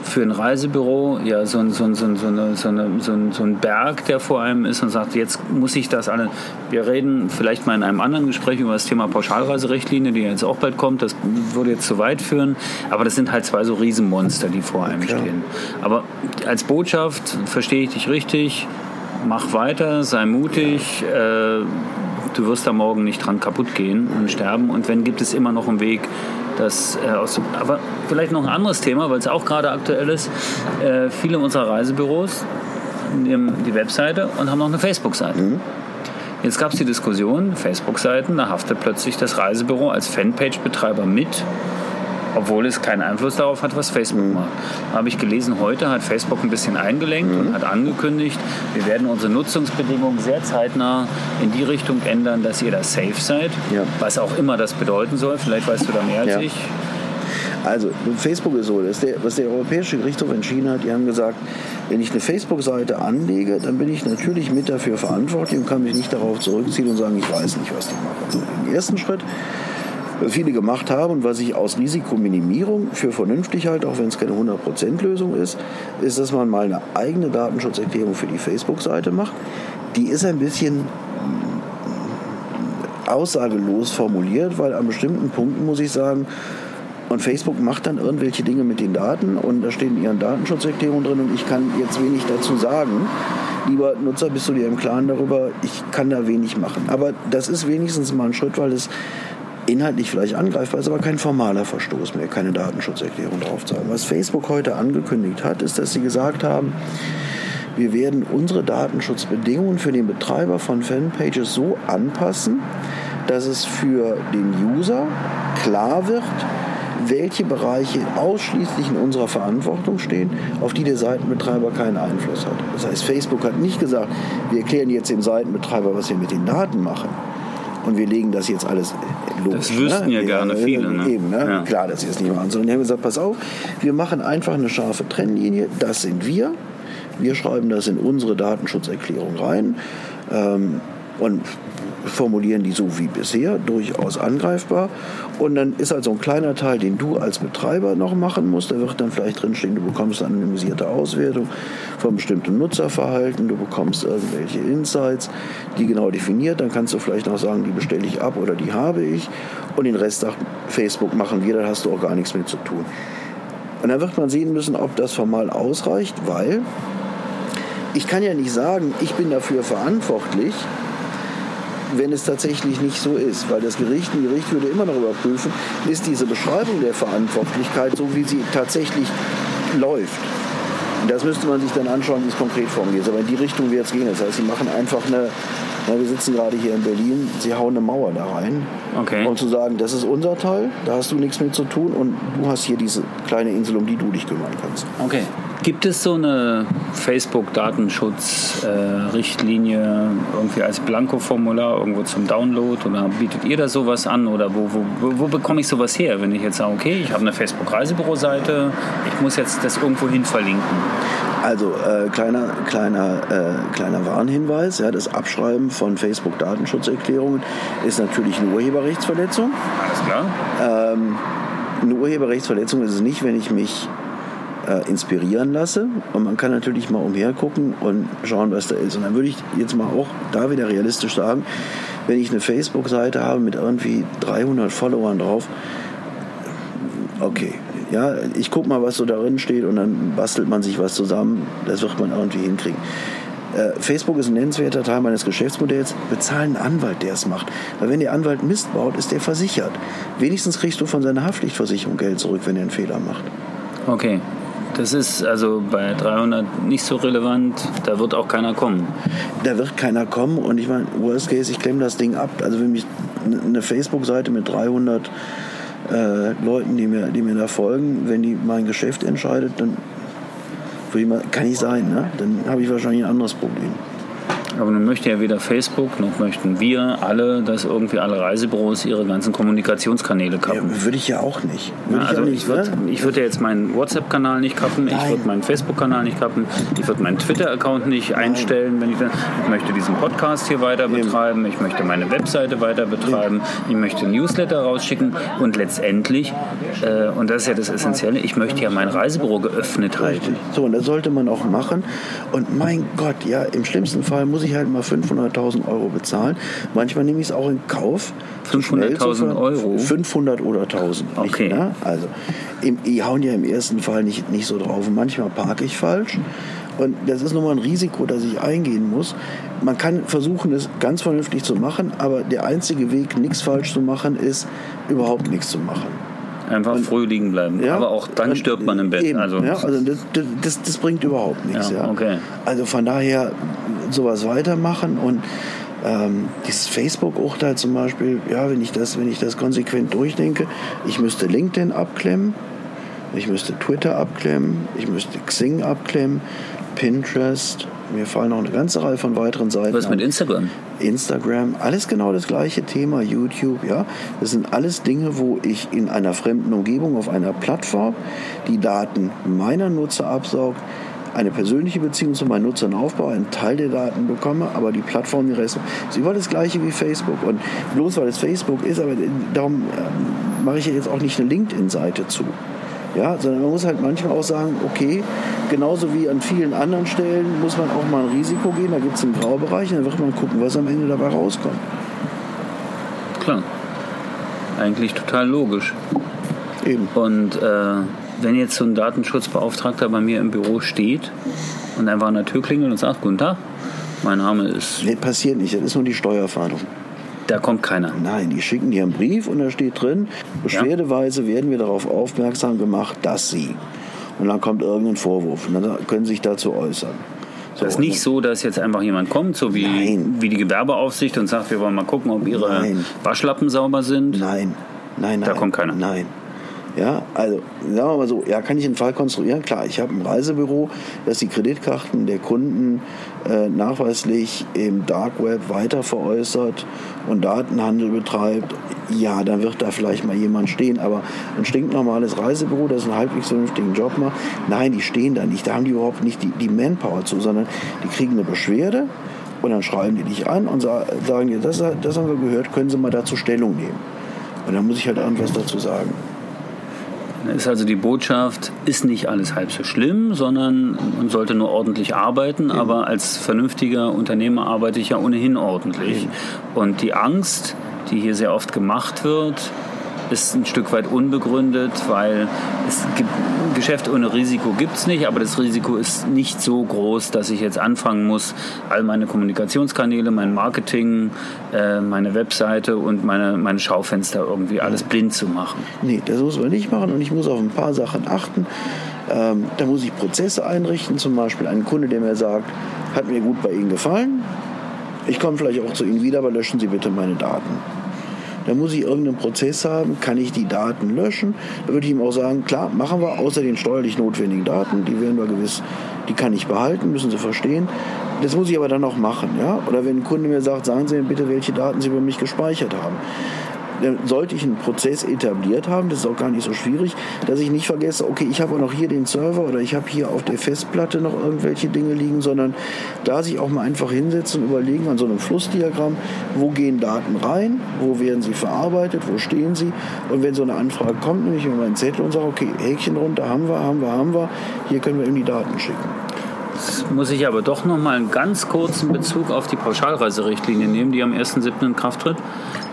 für ein Reisebüro ja so ein, so, ein, so, ein, so, eine, ein, so ein Berg, der vor einem ist und sagt, jetzt muss ich das alle. Wir reden vielleicht mal in einem anderen Gespräch über das Thema Pauschalreiserichtlinie, die jetzt auch bald kommt. Das würde jetzt zu weit führen, aber das sind halt zwei so Riesenmonster, die vor einem Klar. stehen. Aber als Botschaft verstehe ich dich richtig. Mach weiter, sei mutig. Äh, du wirst da morgen nicht dran kaputt gehen und sterben. Und wenn, gibt es immer noch einen Weg, das äh, aus. Aber vielleicht noch ein anderes Thema, weil es auch gerade aktuell ist. Äh, viele unserer Reisebüros nehmen die Webseite und haben noch eine Facebook-Seite. Mhm. Jetzt gab es die Diskussion, Facebook-Seiten, da haftet plötzlich das Reisebüro als Fanpage-Betreiber mit obwohl es keinen Einfluss darauf hat, was Facebook mhm. macht. Habe ich gelesen, heute hat Facebook ein bisschen eingelenkt mhm. und hat angekündigt, wir werden unsere Nutzungsbedingungen sehr zeitnah in die Richtung ändern, dass ihr da safe seid, ja. was auch immer das bedeuten soll. Vielleicht weißt du da mehr als ja. ich. Also, Facebook ist so, der, was der Europäische Gerichtshof entschieden hat, die haben gesagt, wenn ich eine Facebook-Seite anlege, dann bin ich natürlich mit dafür verantwortlich und kann mich nicht darauf zurückziehen und sagen, ich weiß nicht, was die machen. Also, Im ersten Schritt viele gemacht haben und was ich aus Risikominimierung für vernünftig halte, auch wenn es keine 100%-Lösung ist, ist, dass man mal eine eigene Datenschutzerklärung für die Facebook-Seite macht. Die ist ein bisschen aussagelos formuliert, weil an bestimmten Punkten muss ich sagen, und Facebook macht dann irgendwelche Dinge mit den Daten und da stehen in ihren Datenschutzerklärungen drin und ich kann jetzt wenig dazu sagen. Lieber Nutzer, bist du dir im Klaren darüber, ich kann da wenig machen. Aber das ist wenigstens mal ein Schritt, weil es inhaltlich vielleicht angreifbar ist, aber kein formaler Verstoß mehr, keine Datenschutzerklärung drauf zu haben. Was Facebook heute angekündigt hat, ist, dass sie gesagt haben, wir werden unsere Datenschutzbedingungen für den Betreiber von Fanpages so anpassen, dass es für den User klar wird, welche Bereiche ausschließlich in unserer Verantwortung stehen, auf die der Seitenbetreiber keinen Einfluss hat. Das heißt, Facebook hat nicht gesagt, wir erklären jetzt dem Seitenbetreiber, was wir mit den Daten machen. Und wir legen das jetzt alles Logisch, das wüssten ne? ja gerne viele. Ne? Eben, ne? Ja. Klar, dass sie es nicht machen. Sondern die haben gesagt, pass auf, wir machen einfach eine scharfe Trennlinie. Das sind wir. Wir schreiben das in unsere Datenschutzerklärung rein. Ähm, und formulieren die so wie bisher, durchaus angreifbar. Und dann ist halt so ein kleiner Teil, den du als Betreiber noch machen musst. Da wird dann vielleicht drinstehen, du bekommst eine anonymisierte Auswertung von bestimmten Nutzerverhalten, du bekommst irgendwelche Insights, die genau definiert. Dann kannst du vielleicht noch sagen, die bestelle ich ab oder die habe ich. Und den Rest sagt Facebook, machen wir, dann hast du auch gar nichts mehr zu tun. Und dann wird man sehen müssen, ob das formal ausreicht, weil ich kann ja nicht sagen, ich bin dafür verantwortlich, wenn es tatsächlich nicht so ist. Weil das Gericht, ein Gericht würde immer noch überprüfen, ist diese Beschreibung der Verantwortlichkeit so, wie sie tatsächlich läuft. Und das müsste man sich dann anschauen, wie es konkret formuliert ist. Aber in die Richtung wird es gehen. Das heißt, sie machen einfach eine, na, wir sitzen gerade hier in Berlin, sie hauen eine Mauer da rein. Okay. Und zu sagen, das ist unser Teil, da hast du nichts mit zu tun und du hast hier diese kleine Insel, um die du dich kümmern kannst. Okay. Gibt es so eine Facebook-Datenschutz-Richtlinie irgendwie als Blanko-Formular irgendwo zum Download oder bietet ihr da sowas an oder wo, wo, wo bekomme ich sowas her, wenn ich jetzt sage, okay, ich habe eine Facebook-Reisebüro-Seite, ich muss jetzt das irgendwo hin verlinken? Also äh, kleiner, kleiner, äh, kleiner Warnhinweis, ja, das Abschreiben von Facebook-Datenschutzerklärungen ist natürlich eine Urheberrechtsverletzung. Alles klar. Ähm, eine Urheberrechtsverletzung ist es nicht, wenn ich mich äh, inspirieren lasse. Und man kann natürlich mal umhergucken und schauen, was da ist. Und dann würde ich jetzt mal auch da wieder realistisch sagen, wenn ich eine Facebook-Seite habe mit irgendwie 300 Followern drauf, okay, ja, ich gucke mal, was so darin steht und dann bastelt man sich was zusammen. Das wird man irgendwie hinkriegen. Äh, Facebook ist ein nennenswerter Teil meines Geschäftsmodells. Bezahlen einen Anwalt, der es macht. Weil wenn der Anwalt Mist baut, ist der versichert. Wenigstens kriegst du von seiner Haftpflichtversicherung Geld zurück, wenn er einen Fehler macht. Okay. Das ist also bei 300 nicht so relevant. Da wird auch keiner kommen. Da wird keiner kommen und ich meine, worst case, ich klemme das Ding ab. Also wenn mich eine Facebook-Seite mit 300 äh, Leuten, die mir, die mir da folgen, wenn die mein Geschäft entscheidet, dann ich mal, kann nicht sein, ne? Dann habe ich wahrscheinlich ein anderes Problem. Aber nun möchte ja weder Facebook noch möchten wir alle, dass irgendwie alle Reisebüros ihre ganzen Kommunikationskanäle kappen. Ja, würde ich ja auch nicht. Ja, Würde also auch ich nicht, würde ne? ich würd ja jetzt meinen WhatsApp-Kanal nicht kappen, ich Nein. würde meinen Facebook-Kanal nicht kappen, ich würde meinen Twitter-Account nicht einstellen, wenn ich. Ich möchte diesen Podcast hier weiter betreiben, ich möchte meine Webseite weiter betreiben, ich möchte Newsletter rausschicken und letztendlich, äh, und das ist ja das Essentielle, ich möchte ja mein Reisebüro geöffnet halten. Richtig. So, und das sollte man auch machen. Und mein Gott, ja, im schlimmsten Fall muss ich halt mal 500.000 Euro bezahlen. Manchmal nehme ich es auch in Kauf. zu schnell zu 500.000 ver- Euro? 500 oder 1000. nicht, Okay. ne? Also, im, die hauen ja im ersten Fall nicht, nicht so drauf. Und manchmal parke ich falsch. Und das ist nochmal ein Risiko, das ich eingehen muss. Man kann versuchen, es ganz vernünftig zu machen, aber der einzige Weg, nichts falsch zu machen, ist, überhaupt nichts zu machen. Einfach früh liegen bleiben. Ja. Aber auch dann Und stirbt man im Bett. Eben, also, ja, also das, das- das, bringt überhaupt nichts. Ja, Ja, okay. Also von daher sowas weitermachen und ähm, dieses Facebook-Urteil zum Beispiel, ja, wenn ich, das, wenn ich das konsequent durchdenke, ich müsste LinkedIn abklemmen, ich müsste Twitter abklemmen, ich müsste Xing abklemmen, Pinterest, mir fallen noch eine ganze Reihe von weiteren Seiten was mit an. Instagram? Instagram, alles genau das gleiche Thema, YouTube, ja. Das sind alles Dinge, wo ich in einer fremden Umgebung, auf einer Plattform, die Daten meiner Nutzer absaugt, eine persönliche Beziehung zu meinen Nutzern aufbaue, einen Teil der Daten bekomme, aber die Plattform, die Rest, ist überall das gleiche wie Facebook. Und bloß weil es Facebook ist, aber darum ähm, mache ich jetzt auch nicht eine LinkedIn-Seite zu. Ja, sondern man muss halt manchmal auch sagen, okay, genauso wie an vielen anderen Stellen muss man auch mal ein Risiko gehen, da gibt es einen Graubereich und dann wird man gucken, was am Ende dabei rauskommt. Klar. Eigentlich total logisch. Eben. Und äh, wenn jetzt so ein Datenschutzbeauftragter bei mir im Büro steht und einfach an der Tür klingelt und sagt, guten Tag, mein Name ist, Nee, passiert nicht, das ist nur die Steuerfahndung. Da kommt keiner. Nein, die schicken dir einen Brief und da steht drin, beschwerdeweise werden wir darauf aufmerksam gemacht, dass sie. Und dann kommt irgendein Vorwurf und dann können sie sich dazu äußern. So, Das ist nicht so, dass jetzt einfach jemand kommt, so wie, Nein. wie die Gewerbeaufsicht und sagt, wir wollen mal gucken, ob ihre Nein. Waschlappen sauber sind. Nein, nein, nein. Da kommt keiner. Nein. Ja, also sagen wir mal so, ja, kann ich einen Fall konstruieren? Klar, ich habe ein Reisebüro, das die Kreditkarten der Kunden äh, nachweislich im Dark Web weiter veräußert und Datenhandel betreibt. Ja, dann wird da vielleicht mal jemand stehen, aber ein stinknormales Reisebüro, das einen halbwegs vernünftigen Job macht, nein, die stehen da nicht. Da haben die überhaupt nicht die, die Manpower zu, sondern die kriegen eine Beschwerde Und dann schreiben die dich an und sagen dir, das, das haben wir gehört, können Sie mal dazu Stellung nehmen. Und dann muss ich halt irgendwas dazu sagen. Ist also die Botschaft, ist nicht alles halb so schlimm, sondern man sollte nur ordentlich arbeiten. Ja. Aber als vernünftiger Unternehmer arbeite ich ja ohnehin ordentlich. Ja. Und die Angst, die hier sehr oft gemacht wird, ist ein Stück weit unbegründet, weil es gibt, ein Geschäft ohne Risiko gibt es nicht, aber das Risiko ist nicht so groß, dass ich jetzt anfangen muss, all meine Kommunikationskanäle, mein Marketing, äh, meine Webseite und meine, meine Schaufenster irgendwie alles blind zu machen. Nee, das muss man nicht machen und ich muss auf ein paar Sachen achten. Ähm, da muss ich Prozesse einrichten, zum Beispiel einen Kunde, der mir sagt, hat mir gut bei Ihnen gefallen. Ich komme vielleicht auch zu Ihnen wieder, aber löschen Sie bitte meine Daten. Da muss ich irgendeinen Prozess haben, kann ich die Daten löschen. Da würde ich ihm auch sagen, klar, machen wir, außer den steuerlich notwendigen Daten, die werden wir gewiss, die kann ich behalten, müssen Sie verstehen. Das muss ich aber dann auch machen. Ja? Oder wenn ein Kunde mir sagt, sagen Sie mir bitte, welche Daten Sie über mich gespeichert haben sollte ich einen Prozess etabliert haben, das ist auch gar nicht so schwierig, dass ich nicht vergesse, okay, ich habe auch noch hier den Server oder ich habe hier auf der Festplatte noch irgendwelche Dinge liegen, sondern da sich auch mal einfach hinsetzen und überlegen an so einem Flussdiagramm, wo gehen Daten rein, wo werden sie verarbeitet, wo stehen sie und wenn so eine Anfrage kommt, nehme ich mir meinen Zettel und sage, okay, Häkchen runter, haben wir, haben wir, haben wir, hier können wir ihm die Daten schicken. Jetzt muss ich aber doch noch mal einen ganz kurzen Bezug auf die Pauschalreiserichtlinie nehmen, die am 1.7. in Kraft tritt.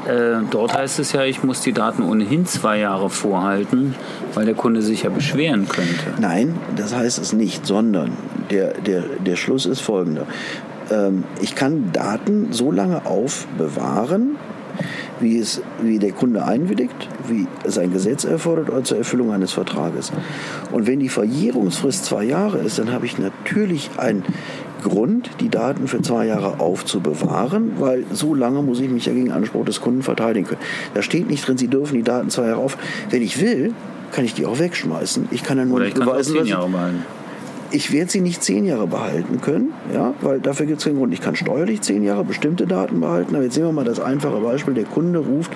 Äh, dort heißt es ja, ich muss die Daten ohnehin zwei Jahre vorhalten, weil der Kunde sich ja beschweren könnte. Nein, das heißt es nicht, sondern der, der, der Schluss ist folgender. Ähm, ich kann Daten so lange aufbewahren, wie, es, wie der Kunde einwilligt, wie sein Gesetz erfordert oder zur Erfüllung eines Vertrages. Und wenn die Verjährungsfrist zwei Jahre ist, dann habe ich natürlich einen Grund, die Daten für zwei Jahre aufzubewahren, weil so lange muss ich mich ja gegen Anspruch des Kunden verteidigen können. Da steht nicht drin, Sie dürfen die Daten zwei Jahre auf. Wenn ich will, kann ich die auch wegschmeißen. Ich kann dann nur nicht beweisen, was ich, ich werde sie nicht zehn Jahre behalten können, ja, weil dafür gibt es keinen Grund. Ich kann steuerlich zehn Jahre bestimmte Daten behalten, aber jetzt sehen wir mal das einfache Beispiel. Der Kunde ruft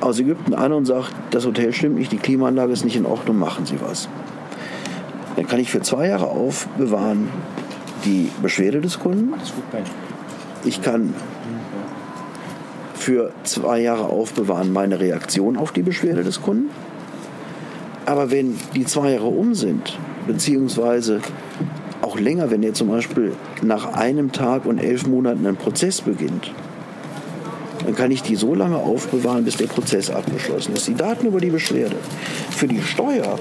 aus Ägypten an und sagt, das Hotel stimmt nicht, die Klimaanlage ist nicht in Ordnung, machen Sie was. Dann kann ich für zwei Jahre aufbewahren die Beschwerde des Kunden. Ich kann für zwei Jahre aufbewahren meine Reaktion auf die Beschwerde des Kunden. Aber wenn die zwei Jahre um sind, beziehungsweise auch länger, wenn ihr zum Beispiel nach einem Tag und elf Monaten ein Prozess beginnt, dann kann ich die so lange aufbewahren, bis der Prozess abgeschlossen ist. Die Daten über die Beschwerde. Für die Steuer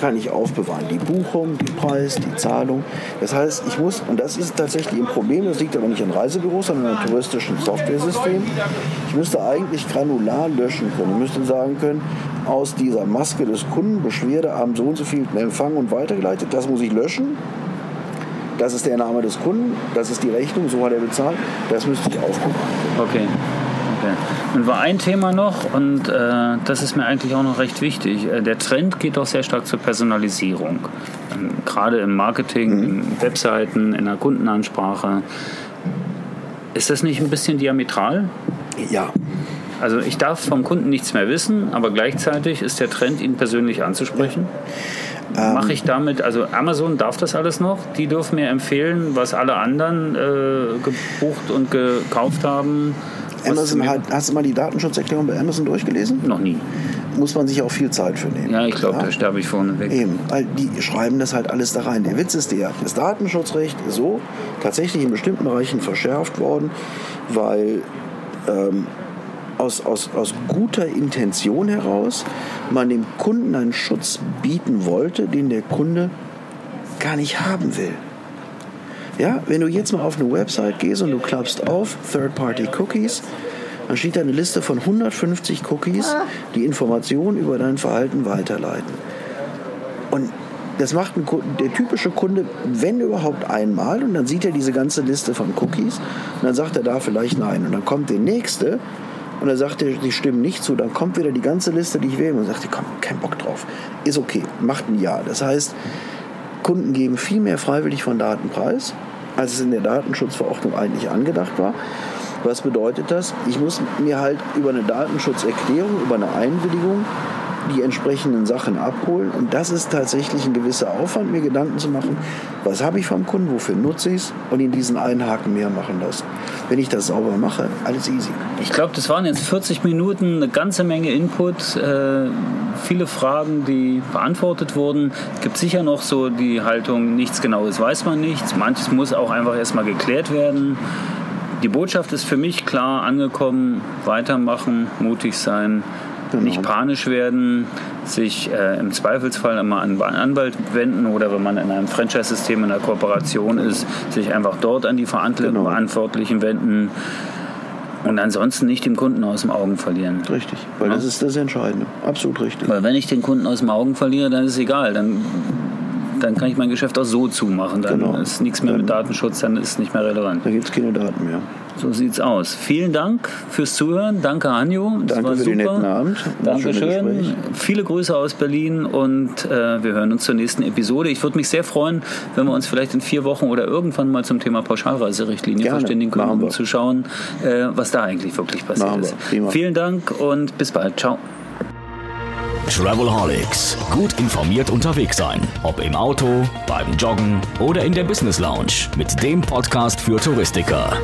kann ich aufbewahren. Die Buchung, den Preis, die Zahlung. Das heißt, ich muss, und das ist tatsächlich ein Problem, das liegt aber nicht an Reisebüros, sondern an touristischen Software-Systemen. Ich müsste eigentlich granular löschen können. Ich müsste sagen können, aus dieser Maske des Kunden Beschwerde am so und so viel empfangen und weitergeleitet, das muss ich löschen. Das ist der Name des Kunden, das ist die Rechnung, so hat er bezahlt, das müsste ich aufbewahren. Okay. Okay. Und war ein Thema noch, und äh, das ist mir eigentlich auch noch recht wichtig. Äh, der Trend geht doch sehr stark zur Personalisierung. Ähm, gerade im Marketing, mhm. in Webseiten, in der Kundenansprache. Ist das nicht ein bisschen diametral? Ja. Also ich darf vom Kunden nichts mehr wissen, aber gleichzeitig ist der Trend, ihn persönlich anzusprechen. Ähm, Mache ich damit, also Amazon darf das alles noch? Die dürfen mir empfehlen, was alle anderen äh, gebucht und gekauft haben. Amazon hat, hast du mal die Datenschutzerklärung bei Amazon durchgelesen? Noch nie. Muss man sich auch viel Zeit für nehmen. Ja, ich glaube, ja? da sterbe ich vorne weg. Eben, weil die schreiben das halt alles da rein. Der Witz ist der, das Datenschutzrecht ist so tatsächlich in bestimmten Bereichen verschärft worden, weil ähm, aus, aus, aus guter Intention heraus man dem Kunden einen Schutz bieten wollte, den der Kunde gar nicht haben will. Ja, wenn du jetzt mal auf eine Website gehst und du klappst auf Third-Party-Cookies, dann steht da eine Liste von 150 Cookies, die Informationen über dein Verhalten weiterleiten. Und das macht ein, der typische Kunde, wenn überhaupt einmal, und dann sieht er diese ganze Liste von Cookies und dann sagt er da vielleicht nein. Und dann kommt der nächste und dann sagt er, die stimmen nicht zu. Dann kommt wieder die ganze Liste, die ich wähle und sagt, komm, kein Bock drauf. Ist okay, macht ein Ja. Das heißt, Kunden geben viel mehr freiwillig von Daten preis als es in der Datenschutzverordnung eigentlich angedacht war. Was bedeutet das? Ich muss mir halt über eine Datenschutzerklärung, über eine Einwilligung die entsprechenden Sachen abholen. Und das ist tatsächlich ein gewisser Aufwand, mir Gedanken zu machen, was habe ich vom Kunden, wofür nutze ich es und in diesen einen Haken mehr machen lassen. Wenn ich das sauber mache, alles easy. Ich glaube, das waren jetzt 40 Minuten, eine ganze Menge Input, äh, viele Fragen, die beantwortet wurden. Es gibt sicher noch so die Haltung, nichts Genaues weiß man nichts. Manches muss auch einfach erstmal geklärt werden. Die Botschaft ist für mich klar angekommen, weitermachen, mutig sein, genau. nicht panisch werden, sich äh, im Zweifelsfall immer an einen Anwalt wenden oder wenn man in einem Franchise-System in einer Kooperation ist, sich einfach dort an die genau. Verantwortlichen wenden und ansonsten nicht den Kunden aus dem Augen verlieren. Richtig, weil ja? das ist das Entscheidende. Absolut richtig. Weil wenn ich den Kunden aus dem Augen verliere, dann ist es egal. Dann dann kann ich mein Geschäft auch so zumachen. Dann genau. ist nichts mehr mit Datenschutz, dann ist es nicht mehr relevant. Dann gibt es keine Daten mehr. So sieht's aus. Vielen Dank fürs Zuhören. Danke, Anjo. Das Danke war für super. den netten Abend. Dankeschön. Viele Grüße aus Berlin und äh, wir hören uns zur nächsten Episode. Ich würde mich sehr freuen, wenn wir uns vielleicht in vier Wochen oder irgendwann mal zum Thema Pauschalreiserichtlinie Gerne. verständigen können, um zu schauen, äh, was da eigentlich wirklich passiert ist. Vielen Dank und bis bald. Ciao. Travelholics. Gut informiert unterwegs sein. Ob im Auto, beim Joggen oder in der Business Lounge. Mit dem Podcast für Touristiker.